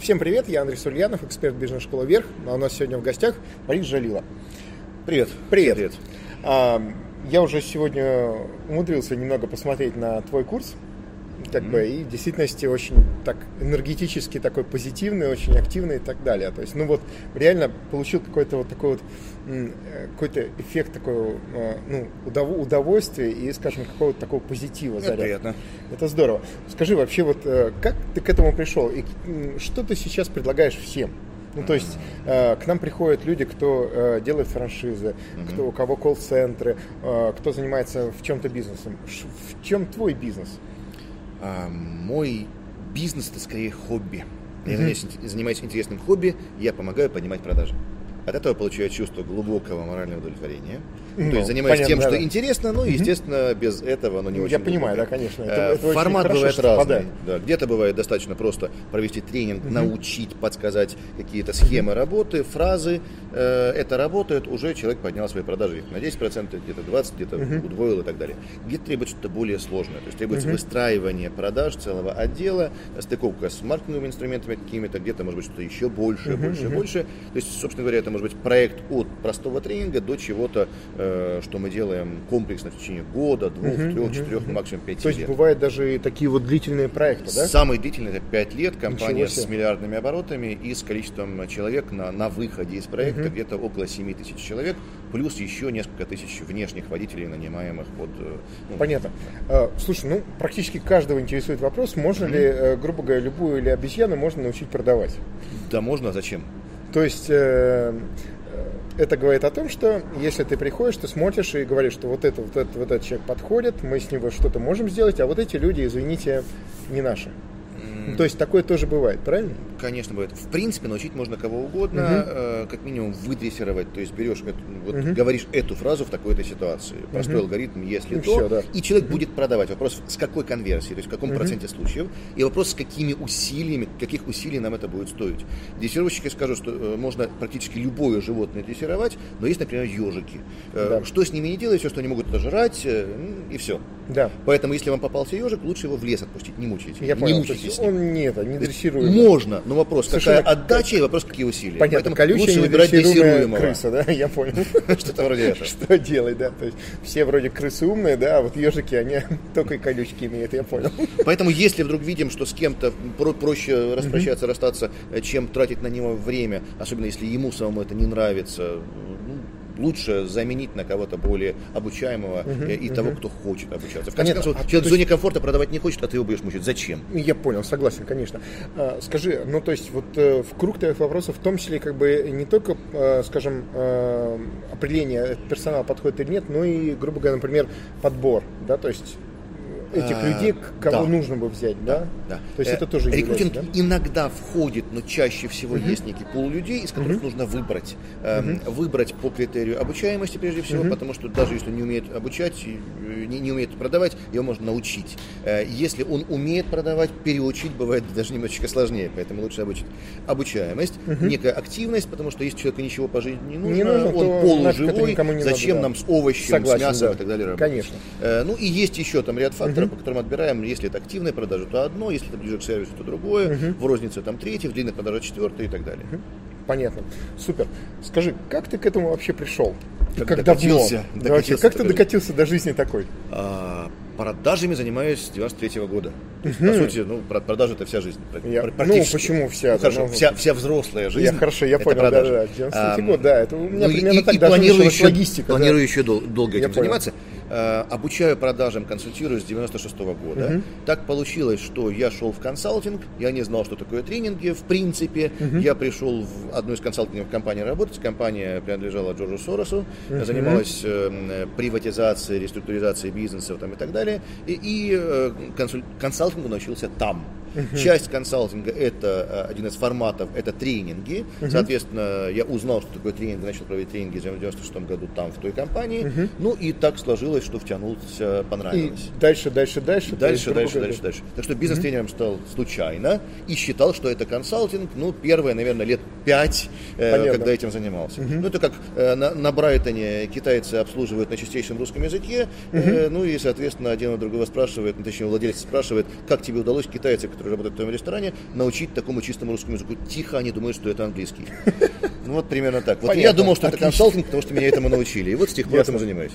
Всем привет, я Андрей Сульянов, эксперт бизнес-школы «Вверх», а у нас сегодня в гостях Борис Жалила. Привет. Привет. Привет. А, я уже сегодня умудрился немного посмотреть на твой курс, как бы, и в действительности очень так энергетически такой позитивный, очень активный и так далее. То есть, ну вот, реально получил какой-то вот такой вот э, какой-то эффект такой, э, ну, удовольствия и, скажем, какого-то такого позитива Это приятно. Это здорово. Скажи вообще, вот э, как ты к этому пришел и что ты сейчас предлагаешь всем? Ну, то есть э, к нам приходят люди, кто э, делает франшизы, mm-hmm. кто, у кого колл-центры, э, кто занимается в чем-то бизнесом. Ш, в чем твой бизнес? Мой бизнес это скорее хобби. Я mm-hmm. занимаюсь интересным хобби, я помогаю поднимать продажи. От этого получаю чувство глубокого морального удовлетворения. Ну, То есть занимаюсь понятно, тем, да, что да. интересно, ну, естественно, без этого оно не очень. Я понимаю, да, конечно. Это, это э, Формат хорошо, бывает разный. Да. Где-то бывает достаточно просто провести тренинг, угу. научить, подсказать какие-то схемы работы, фразы. Э, это работает, уже человек поднял свои продажи на 10%, где-то 20%, где-то угу. удвоил и так далее. Где-то требуется что-то более сложное. То есть требуется угу. выстраивание продаж целого отдела, стыковка с маркетинговыми инструментами какими-то, где-то, может быть, что-то еще больше, угу, больше, угу. больше. То есть, собственно говоря, это может быть проект от простого тренинга до чего-то Э, что мы делаем комплексно в течение года, двух, uh-huh, трех, uh-huh, четырех, uh-huh. максимум пяти лет. То есть бывают даже такие вот длительные проекты, да? Самый длительный это пять лет, компания с миллиардными оборотами и с количеством человек на, на выходе из проекта uh-huh. где-то около 7 тысяч человек, плюс еще несколько тысяч внешних водителей, нанимаемых под... Э, ну, Понятно. А, слушай, ну практически каждого интересует вопрос, можно uh-huh. ли, э, грубо говоря, любую или обезьяну можно научить продавать? Да можно, а зачем? То есть это говорит о том, что если ты приходишь, ты смотришь и говоришь, что вот это, вот это, вот этот человек подходит, мы с него что-то можем сделать, а вот эти люди, извините, не наши. Mm. То есть такое тоже бывает, правильно? Конечно, бывает. В принципе, научить можно кого угодно, uh-huh. э, как минимум выдрессировать. То есть берешь, эту, вот uh-huh. говоришь эту фразу в такой-то ситуации. Простой uh-huh. алгоритм, если и то, все, да. и человек uh-huh. будет продавать. Вопрос, с какой конверсией, то есть в каком uh-huh. проценте случаев, и вопрос, с какими усилиями, каких усилий нам это будет стоить. Дрессировщики скажут, что э, можно практически любое животное дрессировать, но есть, например, ежики. Э, да. Что с ними не делать, все, что они могут жрать, э, и все. Да. Поэтому, если вам попался ежик, лучше его в лес отпустить, не мучайте. Я не понял, мучайтесь. Он не, это, не дрессируемый. Можно, но вопрос, Совершенно... какая отдача и вопрос, какие усилия. Понятно, колючая лучше выбирать дрессируемого. крыса, да, я понял. Что-то вроде этого. Что делать, да, то есть все вроде крысы умные, да, а вот ежики, они только и колючки имеют, я понял. Поэтому, если вдруг видим, что с кем-то проще распрощаться, расстаться, чем тратить на него время, особенно если ему самому это не нравится, лучше заменить на кого-то более обучаемого uh-huh, и uh-huh. того, кто хочет обучаться. В конце концов, а, человек в зоне комфорта продавать не хочет, а ты его будешь мучить. Зачем? Я понял, согласен, конечно. А, скажи, ну то есть вот э, в круг твоих вопросов в том числе как бы не только, э, скажем, определение персонала подходит или нет, но и, грубо говоря, например, подбор, да, то есть этих а, людей, кого да. нужно бы взять, да? Да. То есть э, это тоже Рекрутинг да? иногда входит, но чаще всего uh-huh. есть некий пул людей, из которых uh-huh. нужно выбрать. Э, uh-huh. Выбрать по критерию обучаемости прежде всего, uh-huh. потому что даже если не умеет обучать, э, не, не умеет продавать, его можно научить. Э, если он умеет продавать, переучить бывает даже немножечко сложнее, поэтому лучше обучить. Обучаемость, uh-huh. некая активность, потому что если человеку ничего по жизни не нужно, не нужно он полуживой, зачем надо, нам с овощем, Согласен, с мясом да. и так далее работать. Конечно. Э, ну и есть еще там ряд факторов, uh-huh. по которым отбираем, если это активные продажи, то одно, если это ближе к сервису, то другое, в рознице там третье, в длинных продажах четвертое и так далее. Понятно. Супер. Скажи, как ты к этому вообще пришел? Как, как докатился, давно? Докатился, как ты докатился до жизни такой? А, продажами занимаюсь с 93 года. То есть, по сути, ну, продажи это вся жизнь. Я, ну, почему вся? Ну, хорошо, ну, вся, вся взрослая жизнь. Я, хорошо, я понял, да, да. 93 а, год, да, это у меня ну, примерно и, так и даже планирую еще, логистика. Планирую да. еще дол- долго этим я заниматься. Понял. Э, обучаю продажам, консультирую с 96 -го года. Uh-huh. Так получилось, что я шел в консалтинг, я не знал, что такое тренинги. В принципе, uh-huh. я пришел в одну из консалтинговых компаний работать. Компания принадлежала Джорджу Соросу, uh-huh. занималась э, приватизацией, реструктуризацией бизнесов там, и так далее. И, и э, консуль... консалтингу научился там. Uh-huh. Часть консалтинга это один из форматов, это тренинги. Uh-huh. Соответственно, я узнал, что такое тренинг, начал проводить тренинги в 96 году там, в той компании. Uh-huh. Ну и так сложилось, что втянулся, понравилось. И дальше, дальше, дальше. Дальше, дальше, дальше, дальше, дальше. Так что бизнес-тренером стал случайно и считал, что это консалтинг, ну, первые, наверное, лет пять, э, когда этим занимался. Ну, это как э, на, на Брайтоне китайцы обслуживают на чистейшем русском языке, э, ну и, соответственно, один у другого спрашивает, ну, точнее, владелец спрашивает, как тебе удалось китайцы, которые работают в твоем ресторане, научить такому чистому русскому языку. Тихо, они думают, что это английский. Ну вот примерно так. Вот Понятно. я думал, что это Отлично. консалтинг, потому что меня этому научили. И вот с тех пор Ясно. этим занимаюсь.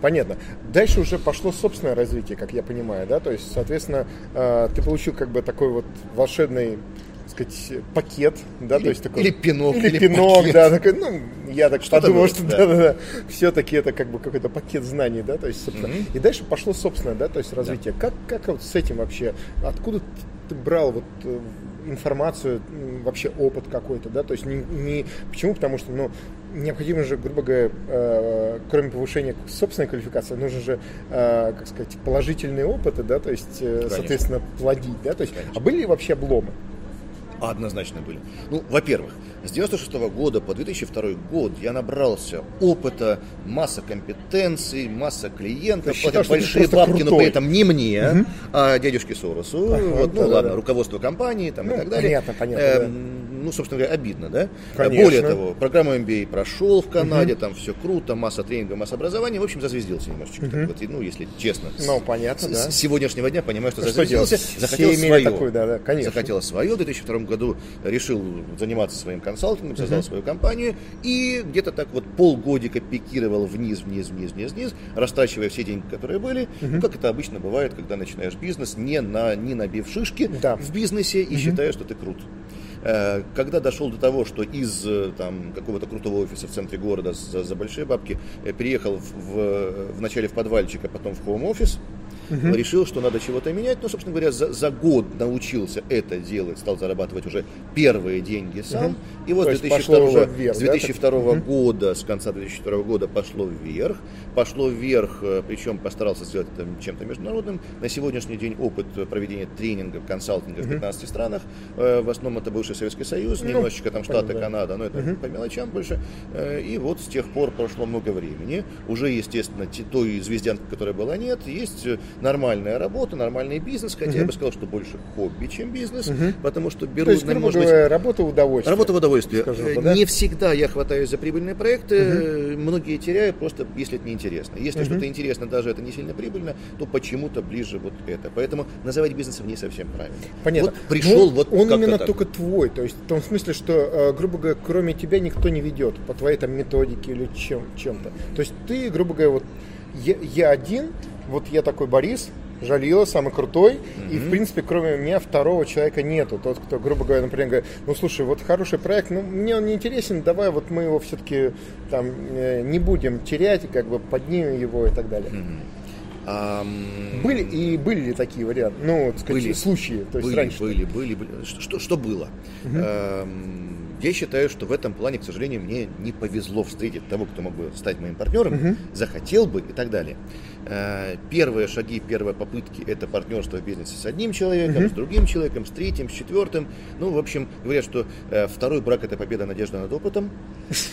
Понятно. Дальше уже пошло собственное развитие, как я понимаю, да? То есть, соответственно, э, ты получил как бы такой вот волшебный так сказать, пакет, да, Или- то есть такой... или пинок, или, или пинок, пакет. да, такой, ну, я так Что-то подумал, было, что да. да, да, да, все-таки это как бы какой-то пакет знаний, да, то есть, собственно, Мгм. и дальше пошло собственное, да, то есть развитие. Как, как вот с этим вообще, откуда ты- брал вот э, информацию, вообще опыт какой-то, да, то есть не, не- почему, потому что, ну, необходимо же, грубо говоря, э, кроме повышения собственной квалификации, нужно же, э, как сказать, положительные опыты, да, то есть, э, Конечно. соответственно, плодить, да, то есть, Конечно. а были ли вообще обломы? Однозначно были. Ну, во-первых, с 96 года по 2002 год я набрался опыта, масса компетенций, масса клиентов, считал, платят большие бабки, но крутой. при этом не мне, а дядюшке Соросу. Ага, Вот, ну да-да-да. ладно, руководство компании там, Ну, и так далее. понятно, понятно, Эм, Ну, собственно говоря, обидно, да? Конечно. Более того, программу MBA прошел в Канаде, там все круто, масса тренинга, масса образования. В общем, зазвездился немножечко. так вот, ну, если честно. Ну, понятно, с- да. С сегодняшнего дня понимаю, что Что зазвездился. Захотел свое. такую, да, да, конечно. Захотел свое. В 2002 году решил заниматься своим консалтингом, создал свою компанию. И где-то так вот полгодика пикировал вниз, вниз, вниз, вниз, вниз, растрачивая все деньги, которые были. Ну, как это обычно бывает, когда начинаешь бизнес, не, на, не набив шишки Да. в бизнесе и считаешь, что ты крут. Э, Когда дошел до того, что из э, там, какого-то крутого офиса в центре города за, за большие бабки э, переехал в, в, вначале в подвальчик, а потом в хоум-офис, решил, что надо чего-то менять. Ну, собственно говоря, за, за год научился это делать, стал зарабатывать уже первые деньги сам. И вот с есть 2002, пошло уже вверх, с да, 2002 года, с конца 2002 года пошло вверх. Пошло вверх, э, причем постарался сделать это чем-то международным. На сегодняшний день опыт проведения тренингов, консалтинга в 15 странах. Э, В основном это бывший Советский Союз, Ну, немножечко там Штаты, да. Канада, но это по мелочам больше. Э, И вот с тех пор прошло много времени. Уже, естественно, те- той звездянки, которая была, нет. Есть нормальная работа, нормальный бизнес, хотя я бы сказал, что больше хобби, чем бизнес, потому что беру, То есть, грубо может быть, говоря, работа в удовольствие. Работа в удовольствие. скажем Э, да? Не всегда я хватаюсь за прибыльные проекты, э, многие теряю просто, если это неинтересно. Если что-то интересно, даже это не сильно прибыльно, то почему-то ближе вот это. Поэтому называть бизнесом не совсем правильно. Понятно. Вот пришел Ну, вот он именно так. только твой, то есть в том смысле, что, э, грубо говоря, кроме тебя никто не ведет по твоей там методике или чем, чем-то. То есть ты, грубо говоря, вот я, я один, вот я такой Борис, Жалила, самый крутой, и в принципе кроме меня второго человека нету. Тот, кто, грубо говоря, например, говорит, ну слушай, вот хороший проект, ну мне он не интересен, давай вот мы его все-таки там э, не будем терять, как бы поднимем его и так далее. Ам, Были и были ли такие варианты, ну, так сказать, Были. случаи, то есть были, раньше? были, были, были. Что, что- было? Эм, Я считаю, что в этом плане, к сожалению, мне не повезло встретить того, кто мог бы стать моим партнером, захотел бы и так далее. Э, Первые шаги, первые попытки – это партнерство в бизнесе с одним человеком, с другим человеком, с третьим, с четвертым. Ну, в общем, говорят, что э, второй брак – это победа, надежда над опытом.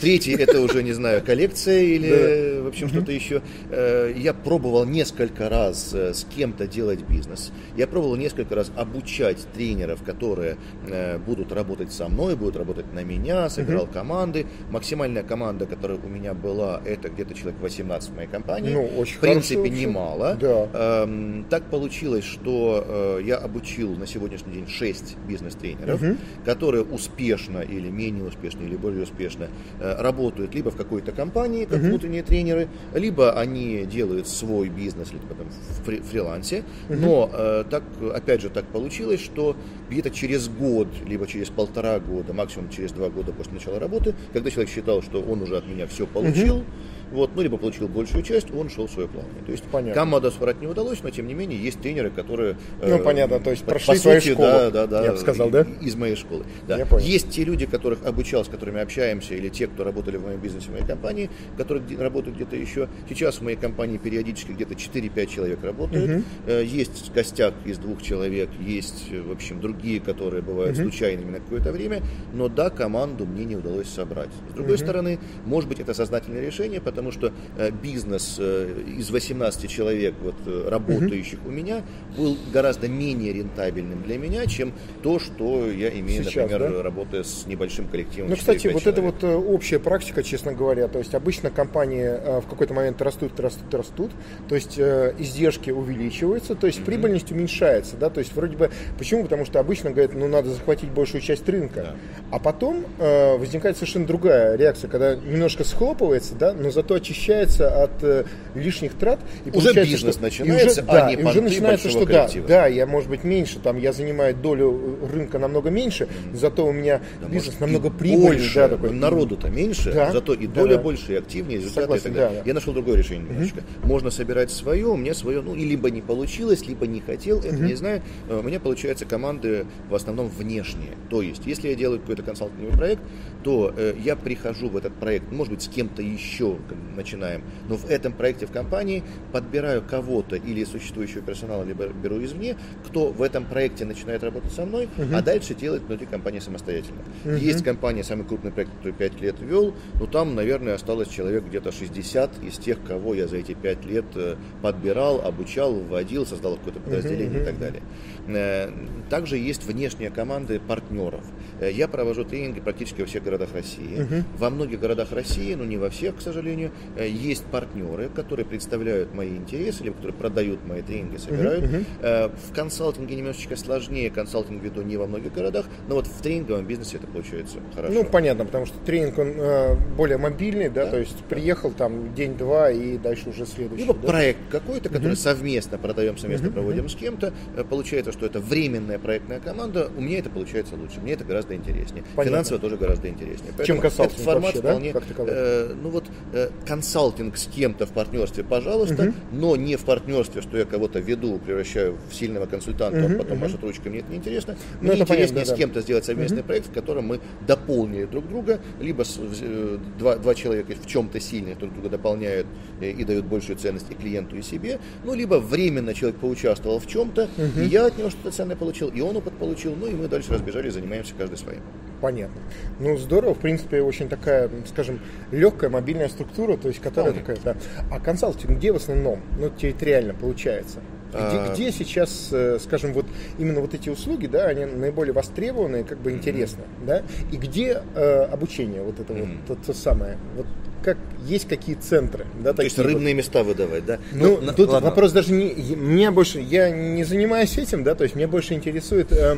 Третий – это уже, не знаю, коллекция или, э, в общем, что-то еще. Э, Я пробовал несколько раз э, с кем-то делать бизнес. Я пробовал несколько раз обучать тренеров, которые э, будут работать со мной, будут работать на меня, собирал команды. Максимальная команда, которая у меня была, это где-то человек 18 в моей компании. Ну, очень В принципе, вообще. немало. Да. Эм, так получилось, что э, я обучил на сегодняшний день 6 бизнес-тренеров, которые успешно или менее успешно, или более успешно э, работают либо в какой-то компании, как внутренние тренеры, либо они делают свой бизнес, либо там в фри- фрилансе. Но э, так, опять же, так получилось, что где-то через год, либо через полтора года, максимум через два года после начала работы, когда человек считал, что он уже от меня все получил, вот, ну, либо получил большую часть, он шел в свое плавание. То есть Понятно. команду собрать не удалось, но тем не менее есть тренеры, которые... Ну, э, понятно, то есть по- прошли по сути, школу, Да, да, да. я бы сказал, да? Из моей школы. Да. Я понял. Есть те люди, которых обучал, с которыми общаемся, или те, кто работали в моем бизнесе, в моей компании, которые работают где-то еще. Сейчас в моей компании периодически где-то 4-5 человек работают. Э, Есть костяк из двух человек, есть, э, в общем, другие, которые бывают случайными на какое-то время. Но да, команду мне не удалось собрать. С другой стороны, может быть, это сознательное решение, потому потому что э, бизнес э, из 18 человек, вот, э, работающих угу. у меня, был гораздо менее рентабельным для меня, чем то, что я имею, Сейчас, например, да? работая с небольшим коллективом. Ну, кстати, вот человек. это вот общая практика, честно говоря, то есть обычно компании в какой-то момент растут, растут, растут, то есть издержки увеличиваются, то есть mm прибыльность уменьшается, да, то есть вроде бы, почему? Потому что обычно говорят, ну, надо захватить большую часть рынка, да. а потом возникает совершенно другая реакция, когда немножко схлопывается, да, но зато очищается от э, лишних трат. И уже бизнес что, начинается, и уже, а да, не и уже начинается, что да, да, я, может быть, меньше, там, я занимаю долю рынка намного меньше, mm зато у меня да, бизнес намного прибыльнее. Да, такой. Народу-то меньше, да, зато и доля да, больше, и активнее, результаты Согласен, и так далее. Да. Я нашел другое решение немножечко. mm Можно собирать свое, у меня свое, ну, и либо не получилось, либо не хотел, это mm не знаю. Э, у меня, получается, команды в основном внешние. То есть, если я делаю какой-то консалтинговый проект, то э, я прихожу в этот проект, может быть, с кем-то еще начинаем, но в этом проекте в компании подбираю кого-то или существующего персонала, либо беру извне, кто в этом проекте начинает работать со мной, uh-huh. а дальше делает внутри компании самостоятельно. Uh-huh. Есть компания, самый крупный проект, который 5 лет вел, но там, наверное, осталось человек где-то 60 из тех, кого я за эти 5 лет э, подбирал, обучал, вводил, создал какое-то подразделение uh-huh. и так далее. Э, также есть внешние команды партнеров. Я провожу тренинги практически во всех городах России. Uh-huh. Во многих городах России, но не во всех, к сожалению, э, есть партнеры, которые представляют мои интересы, либо которые продают мои тренинги, собирают. Uh-huh. Uh-huh. В консалтинге немножечко сложнее, консалтинг веду не во многих городах, но вот в тренинговом бизнесе это получается хорошо. Ну, понятно, потому что тренинг, он э, более мобильный, да, да, то есть приехал там день-два и дальше уже следующий. Либо да? проект какой-то, который uh-huh. совместно продаем, совместно uh-huh. проводим uh-huh. с кем-то. Получается, что это временная проектная команда. У меня это получается лучше, мне это гораздо интереснее. Понятно. Финансово тоже гораздо интереснее. Поэтому Чем этот формат вообще, вполне, да? э, ну вот э, консалтинг с кем-то в партнерстве, пожалуйста, угу. но не в партнерстве, что я кого-то веду, превращаю в сильного консультанта, угу, а потом угу. машет ручкой, мне это не интересно. Ну, мне интереснее понятно, да, с кем-то сделать совместный угу. проект, в котором мы дополнили друг друга, либо с, э, два, два человека в чем-то сильные друг друга дополняют э, и дают большую ценность и клиенту, и себе, ну, либо временно человек поучаствовал в чем-то, угу. и я от него что-то ценное получил, и он опыт получил, ну, и мы дальше разбежались, занимаемся каждый своим. Понятно. Ну, здорово, в принципе, очень такая, скажем, легкая мобильная структура, то есть которая Вполне. такая, да. А консалтинг где в основном, ну, территориально получается? Где, а... где сейчас, э, скажем, вот именно вот эти услуги, да, они наиболее востребованы, как бы mm-hmm. да, и где э, обучение, вот это mm-hmm. вот то, то самое, вот как есть какие центры, да, То есть рыбные вот. места выдавать, да? Ну, ну тут ладно. вопрос даже не, мне больше, я не занимаюсь этим, да, то есть меня больше интересует, э,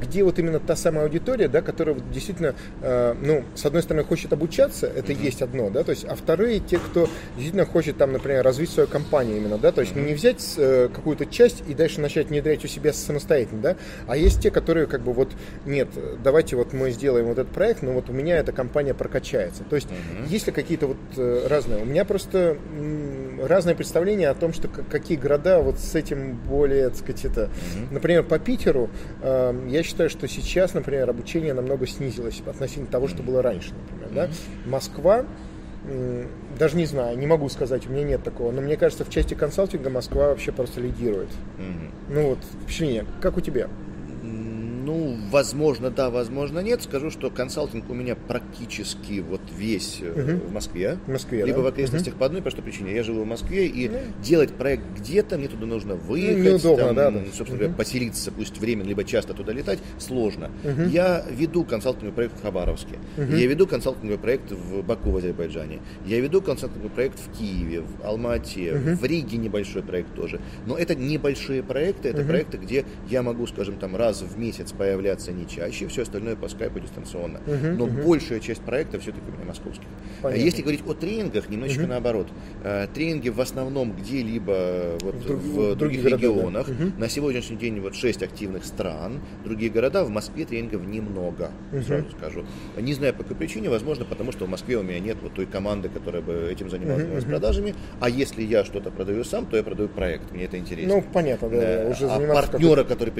где вот именно та самая аудитория, да, которая вот действительно, э, ну, с одной стороны хочет обучаться, это mm-hmm. есть одно, да, то есть, а вторые те, кто действительно хочет там, например, развить свою компанию именно, да, то есть mm-hmm. не взять э, какую-то часть и дальше начать внедрять у себя самостоятельно, да, а есть те, которые как бы вот, нет, давайте вот мы сделаем вот этот проект, но вот у меня эта компания прокачается, то есть, mm-hmm. есть ли какие-то вот э, разные. У меня просто разное представление о том, что какие города вот с этим более, так сказать, это. Mm-hmm. Например, по Питеру э, я считаю, что сейчас, например, обучение намного снизилось относительно того, что было раньше, например. Mm-hmm. Да? Москва даже не знаю, не могу сказать, у меня нет такого, но мне кажется, в части консалтинга Москва вообще просто лидирует. Mm-hmm. Ну вот, впечатление. Как у тебя? Ну, возможно, да, возможно, нет. Скажу, что консалтинг у меня практически вот весь угу. в Москве. В Москве, Либо да? в окрестностях угу. по одной простой причине. Я живу в Москве, и ну. делать проект где-то, мне туда нужно выехать, ну, неудобно, там, да, да. собственно говоря, угу. поселиться, пусть временно, либо часто туда летать, сложно. Угу. Я веду консалтинговый проект в Хабаровске. Угу. Я веду консалтинговый проект в Баку, в Азербайджане. Я веду консалтинговый проект в Киеве, в Алмате, угу. в Риге небольшой проект тоже. Но это небольшие проекты, это угу. проекты, где я могу, скажем, там раз в месяц появляться не чаще, все остальное по скайпу дистанционно. Uh-huh, Но uh-huh. большая часть проектов все-таки у меня московских. Понятно. Если говорить о тренингах, немножечко uh-huh. наоборот. Э, тренинги в основном где-либо вот в, друг, в других, других регионах. Города, да. uh-huh. На сегодняшний день вот 6 активных стран. Другие города, в Москве тренингов немного, uh-huh. сразу скажу. Не знаю по какой причине, возможно, потому что в Москве у меня нет вот той команды, которая бы этим занималась uh-huh. продажами. А если я что-то продаю сам, то я продаю проект. Мне это интересно. Ну, понятно, да. Э, уже а партнера, который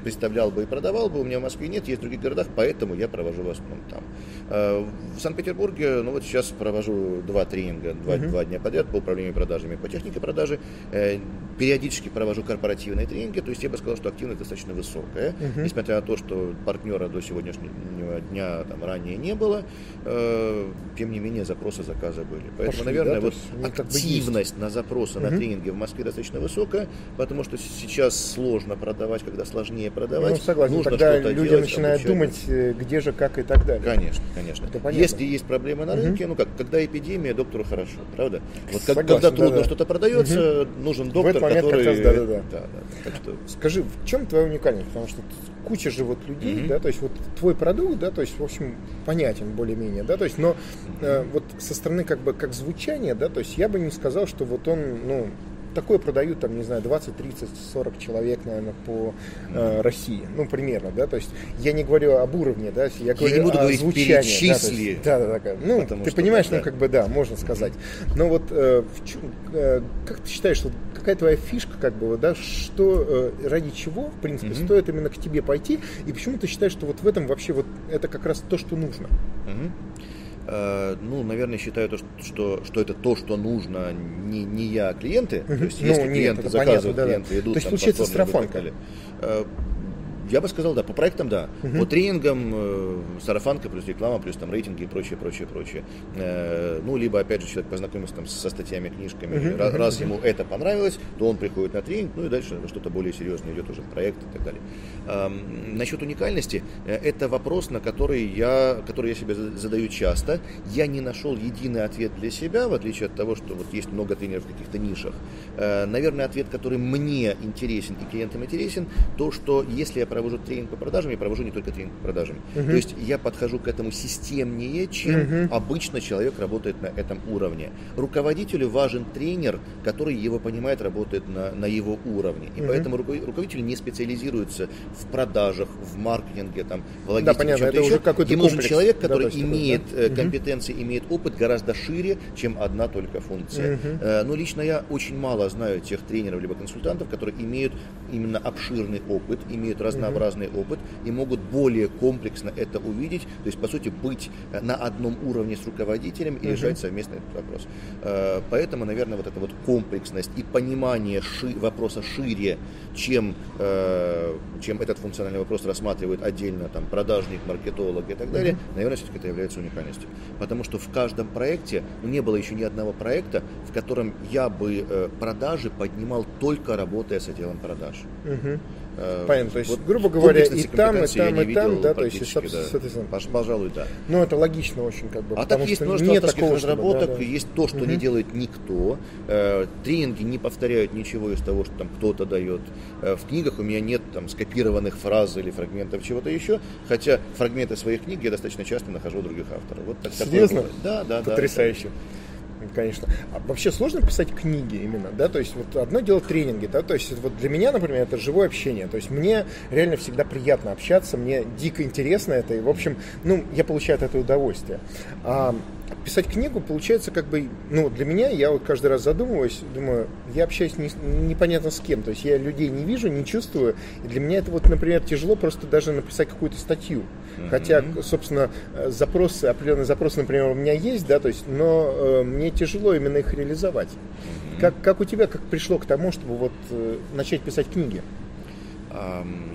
представлял бы и продавал, порекомендовал бы, у меня в Москве нет, есть в других городах, поэтому я провожу в основном там. Э, в Санкт-Петербурге, ну вот сейчас провожу два тренинга, два, uh-huh. два дня подряд по управлению продажами, по технике продажи. Э, периодически провожу корпоративные тренинги, то есть я бы сказал, что активность достаточно высокая, uh-huh. несмотря на то, что партнера до сегодняшнего дня там ранее не было, э, тем не менее запросы, заказы были. Поэтому, Пошли, наверное, да? вот активность на запросы uh-huh. на тренинги в Москве достаточно высокая, потому что сейчас сложно продавать, когда сложнее продавать. Ну, согласен, Нужно тогда люди делать, начинают обучать. думать, э, где же, как и так далее. Конечно, конечно. Если есть проблемы на рынке, угу. ну как, когда эпидемия, доктору хорошо, правда? Вот Согласен, когда трудно да, что-то продается, угу. нужен доктор, момент который... Как раз, да, да, да. Да, да. Так что... Скажи, в чем твоя уникальность? Потому что куча же вот людей, mm-hmm. да, то есть вот твой продукт, да, то есть, в общем, понятен более-менее, да, то есть, но э, вот со стороны как бы как звучание, да, то есть я бы не сказал, что вот он, ну, такое продают, там, не знаю, 20, 30, 40 человек, наверное, по э, России. Ну, примерно, да, то есть я не говорю об уровне, да, я говорю я не буду о говорить звучании. Да, да, да, да, ну, Потому ты понимаешь, да. ну, как бы, да, можно сказать. Но вот э, в э, как ты считаешь, что какая твоя фишка, как бы, да, что, э, ради чего, в принципе, mm-hmm. стоит именно к тебе пойти, и почему ты считаешь, что вот в этом вообще вот это как раз то, что нужно? Mm-hmm. Э, ну, наверное, считаю, то, что, что это то, что нужно не, не я, а клиенты. То есть, если ну, клиенты нет, заказывают, понятно, клиенты да, идут, то есть, там, получается, страфанка. Я бы сказал, да, по проектам, да. Угу. По тренингам, э, сарафанка плюс реклама, плюс там рейтинги и прочее, прочее, прочее. Э, ну, либо, опять же, человек познакомился там со статьями, книжками. Угу. Раз, раз ему это понравилось, то он приходит на тренинг, ну и дальше что-то более серьезное идет уже проект и так далее. Э, насчет уникальности, э, это вопрос, на который я, который я себе задаю часто. Я не нашел единый ответ для себя, в отличие от того, что вот есть много тренеров в каких-то нишах. Э, наверное, ответ, который мне интересен и клиентам интересен, то, что если я провожу тренинг по продажам, я провожу не только тренинг по продажам. Uh-huh. То есть я подхожу к этому системнее, чем uh-huh. обычно человек работает на этом уровне. Руководителю важен тренер, который его понимает, работает на, на его уровне. И uh-huh. поэтому руководитель не специализируется в продажах, в маркетинге, там, в логистике. Да, понятно, это еще. уже какой-то Ему нужен человек, который да, имеет да. Э, компетенции, uh-huh. имеет опыт гораздо шире, чем одна только функция. Uh-huh. Но лично я очень мало знаю тех тренеров либо консультантов, которые имеют именно обширный опыт, имеют разнообразные разный опыт и могут более комплексно это увидеть, то есть, по сути, быть э, на одном уровне с руководителем и решать совместно этот вопрос. Э, поэтому, наверное, вот эта вот комплексность и понимание ши- вопроса шире, чем, э, чем этот функциональный вопрос рассматривает отдельно там, продажник, маркетолог и так далее, наверное, все-таки это является уникальностью. Потому что в каждом проекте, ну, не было еще ни одного проекта, в котором я бы продажи поднимал только работая с отделом продаж. Угу. Понятно, то есть, вот грубо говоря, и там, и там, и там, да, то есть, да. соответственно. Пожалуй, да. Ну, это логично очень, как бы. А так есть множество нет авторских разработок, да, да. есть то, что угу. не делает никто. Э, тренинги не повторяют ничего из того, что там кто-то дает. Э, в книгах у меня нет там скопированных фраз или фрагментов чего-то еще, хотя фрагменты своих книг я достаточно часто нахожу у других авторов. Вот так, Серьезно? Да, да, да. Потрясающе. Да конечно. А вообще сложно писать книги именно, да, то есть вот одно дело тренинги, да, то есть вот для меня, например, это живое общение, то есть мне реально всегда приятно общаться, мне дико интересно это, и, в общем, ну, я получаю от этого удовольствие. А писать книгу получается как бы, ну, для меня, я вот каждый раз задумываюсь, думаю, я общаюсь не, непонятно с кем, то есть я людей не вижу, не чувствую, и для меня это вот, например, тяжело просто даже написать какую-то статью. Mm-hmm. Хотя, собственно, запросы, определенные запросы, например, у меня есть, да, то есть, но э, мне тяжело именно их реализовать. Mm-hmm. Как, как у тебя, как пришло к тому, чтобы вот э, начать писать книги?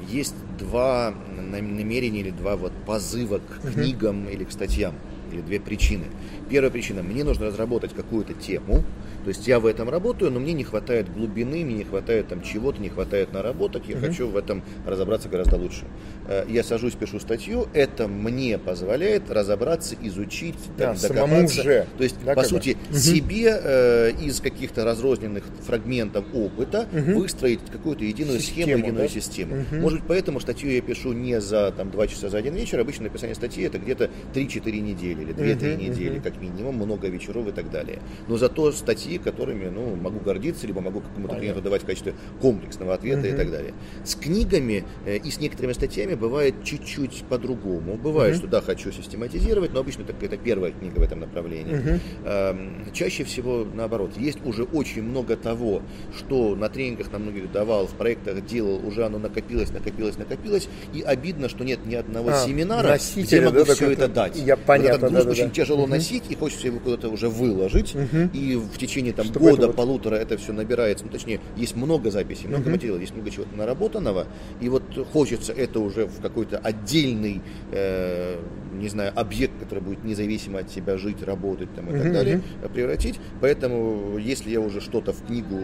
Есть два намерения или два вот позыва к книгам mm-hmm. или к статьям или две причины. Первая причина, мне нужно разработать какую-то тему, то есть я в этом работаю, но мне не хватает глубины, мне не хватает там чего-то, не хватает наработок, я угу. хочу в этом разобраться гораздо лучше. Э, я сажусь, пишу статью, это мне позволяет разобраться, изучить, да, там, докопаться. Же. То есть, да, по сути, угу. себе э, из каких-то разрозненных фрагментов опыта угу. выстроить какую-то единую систему, схему, единую да? систему. Угу. Может быть, поэтому статью я пишу не за там, 2 часа за один вечер, обычно написание статьи это где-то 3-4 недели или 2-3 угу, недели, угу. как минимум, много вечеров и так далее. Но зато статьи шаги, которыми ну, могу гордиться, либо могу какому-то клиенту давать в качестве комплексного ответа угу. и так далее. С книгами э, и с некоторыми статьями бывает чуть-чуть по-другому. Бывает, угу. что да, хочу систематизировать, но обычно это, это первая книга в этом направлении. Угу. Чаще всего наоборот. Есть уже очень много того, что на тренингах на многих давал, в проектах делал, уже оно накопилось, накопилось, накопилось, и обидно, что нет ни одного а, семинара, где могу да, все это дать. Я понятно, вот да, да, очень да. тяжело угу. носить, и хочется его куда-то уже выложить, угу. и в течение там, года, вот... полутора это все набирается, ну, точнее, есть много записей, много угу. материала, есть много чего-то наработанного, и вот хочется это уже в какой-то отдельный, э, не знаю, объект, который будет независимо от себя жить, работать там, и угу, так далее, превратить. Поэтому, если я уже что-то в книгу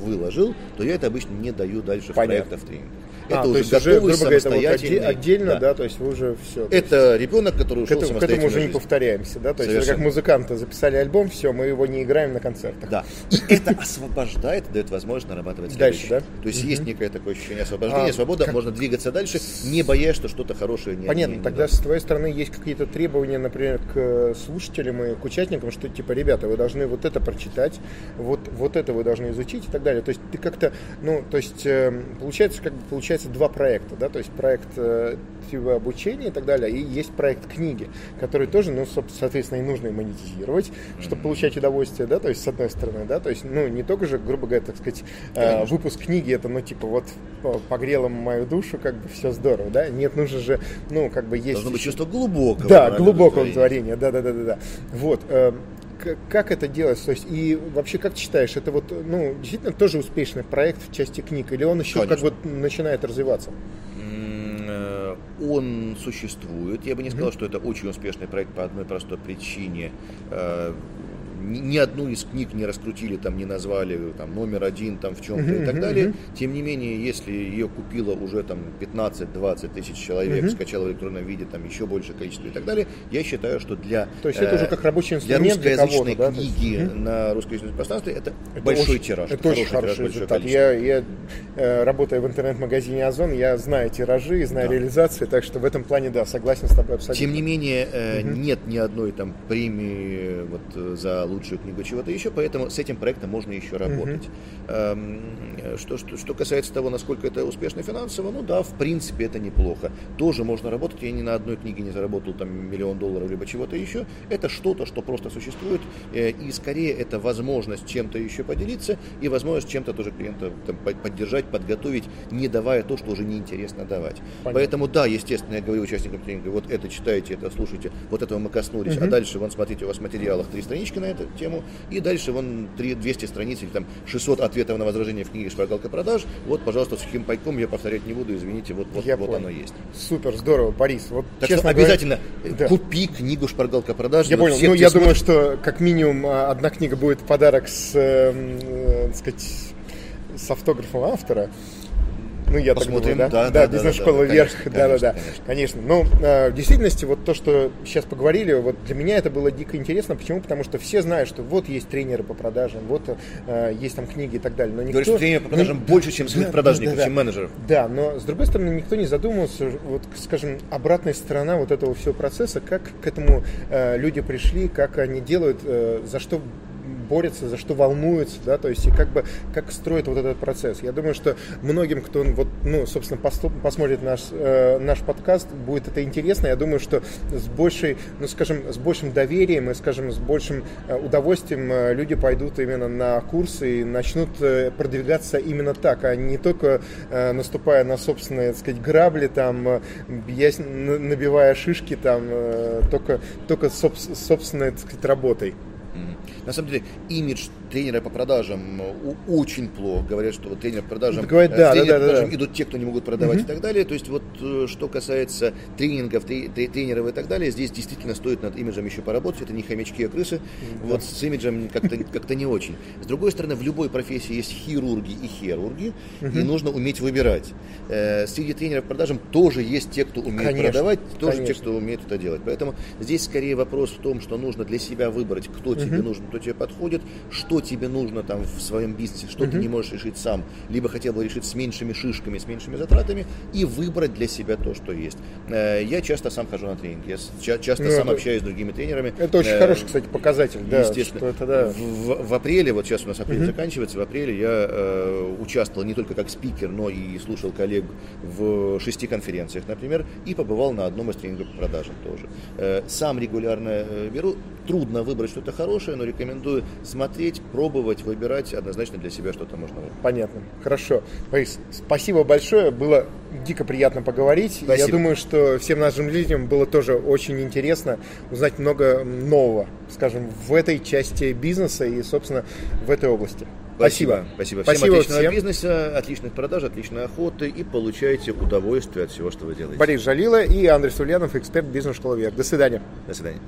выложил, то я это обычно не даю дальше Понятно. в проектах. Это а, уже то есть готовый, уже, грубо говоря, вот отдельно, да. да, то есть вы уже все. Это есть, ребенок, который ушел к этому, к этому уже не повторяемся, да, то есть это как музыканты записали альбом, все, мы его не играем на концертах. Да, и это освобождает, дает возможность нарабатывать дальше, да? То есть есть некое такое ощущение освобождения, а, свобода, можно двигаться дальше, не боясь, что что-то хорошее не Понятно, тогда с твоей стороны есть какие-то требования, например, к слушателям и к участникам, что типа, ребята, вы должны вот это прочитать, вот, вот это вы должны изучить и так далее. То есть ты как-то, ну, то есть эм, получается, как бы получается два проекта да, то есть проект э, типа обучения и так далее, и есть проект книги, который тоже, ну, соответственно, и нужно и монетизировать, чтобы получать удовольствие, да, то есть с одной стороны, да, то есть, ну, не только же, грубо говоря, так сказать, э, выпуск книги, это, ну, типа, вот погрело мою душу, как бы все здорово, да, нет, нужно же, ну, как бы есть... Должно быть чувство глубокого. Да, глубокого творения, да, да, да, да, да. Вот, э, как это делать? То есть, и вообще, как ты считаешь, это вот, ну, действительно тоже успешный проект в части книг, или он еще Конечно. как бы начинает развиваться? Э, он существует. Я бы не сказал, mm-hmm. что это очень успешный проект по одной простой причине. Э, ни одну из книг не раскрутили, там не назвали там, номер один там, в чем-то uh-huh, и так далее. Uh-huh. Тем не менее, если ее купило уже там 15-20 тысяч человек, uh-huh. скачало в электронном виде там еще большее количество и так далее, я считаю, что для, То есть это уже как рабочий инструмент для русскоязычной для книги да? uh-huh. на русскоязычном пространстве это, это большой очень, тираж. Это очень хороший тираж, результат. Я, я э, работаю в интернет-магазине Озон, я знаю тиражи, знаю да. реализации, так что в этом плане, да, согласен с тобой абсолютно. Тем не менее, э, uh-huh. нет ни одной там премии вот, э, за лучшую книгу чего-то еще, поэтому с этим проектом можно еще работать. Mm-hmm. Что, что, что касается того, насколько это успешно финансово, ну да, в принципе это неплохо. Тоже можно работать, я ни на одной книге не заработал там миллион долларов, либо чего-то еще. Это что-то, что просто существует, э, и скорее это возможность чем-то еще поделиться, и возможность чем-то тоже клиента там, поддержать, подготовить, не давая то, что уже неинтересно давать. Понятно. Поэтому да, естественно, я говорю участникам тренинга, вот это читайте, это слушайте, вот этого мы коснулись, mm-hmm. а дальше, вон, смотрите, у вас в материалах три странички на эту тему, и дальше вон 3, 200 страниц или там 600 ответов на возражение в книге «Шпаргалка продаж». Вот, пожалуйста, сухим пайком я повторять не буду, извините, вот, вот, вот оно есть. Супер, здорово, Борис. Вот, так честно что обязательно говоря, купи да. книгу «Шпаргалка продаж». Я понял, ну я думаю, что как минимум а, одна книга будет подарок с, э, э, сказать, с автографом автора. Ну, я Посмотрим, так думаю, да? Да, да, бизнес-школа да, вверх, да, да, да, конечно. Ну, э, в действительности, вот то, что сейчас поговорили, вот для меня это было дико интересно. Почему? Потому что все знают, что вот есть тренеры по продажам, вот э, есть там книги и так далее. Но никто... Говоришь, что тренеры по продажам ну, больше, чем самих да, продажников, да, да, чем менеджеров. Да, но с другой стороны, никто не задумывался, вот, скажем, обратная сторона вот этого всего процесса, как к этому э, люди пришли, как они делают, за что борются, за что волнуются, да, то есть и как бы как строит вот этот процесс. Я думаю, что многим, кто вот, ну, собственно, посмотрит наш, э, наш подкаст, будет это интересно. Я думаю, что с большей, ну, скажем, с большим доверием и, скажем, с большим э, удовольствием э, люди пойдут именно на курсы и начнут э, продвигаться именно так, а не только э, наступая на собственные, так сказать, грабли, там, э, набивая шишки, там, э, только, только соб, собственной, так сказать, работой. На самом деле, имидж тренера по продажам э, очень плохо. Говорят, что вот тренер по продажам, Говорит, да, тренер да, да, продажам да. идут те, кто не могут продавать угу. и так далее. То есть вот э, что касается тренингов, тренеров и так далее, здесь действительно стоит над имиджем еще поработать. Это не хомячки, а крысы. Да. Вот с имиджем как-то как не очень. С другой стороны, в любой профессии есть хирурги и хирурги, угу. и нужно уметь выбирать. Э, среди тренеров по продажам тоже есть те, кто умеет конечно, продавать, тоже конечно. те, кто умеет это делать. Поэтому здесь скорее вопрос в том, что нужно для себя выбрать, кто угу. тебе нужен, что тебе подходит, что тебе нужно там в своем бизнесе, что uh-huh. ты не можешь решить сам, либо хотел бы решить с меньшими шишками, с меньшими затратами, и выбрать для себя то, что есть. Э, я часто сам хожу на тренинги, я часто ну, сам это, общаюсь с другими тренерами. Это очень э, хороший, кстати, показатель. Да, естественно. это, да. в, в апреле, вот сейчас у нас апрель uh-huh. заканчивается, в апреле я э, участвовал не только как спикер, но и слушал коллег в шести конференциях, например, и побывал на одном из тренингов по продажам тоже. Э, сам регулярно э, беру. Трудно выбрать что-то хорошее, но рекомендую смотреть, пробовать, выбирать однозначно для себя что-то можно выбрать. Понятно. Хорошо. Борис, спасибо большое. Было дико приятно поговорить. Спасибо. Я думаю, что всем нашим людям было тоже очень интересно узнать много нового, скажем, в этой части бизнеса и, собственно, в этой области. Спасибо. Спасибо. Всем Спасибо отличного всем. бизнеса, отличных продаж, отличной охоты и получайте удовольствие от всего, что вы делаете. Борис Жалила и Андрей Сульянов, эксперт бизнес-школы Вверх. До свидания. До свидания.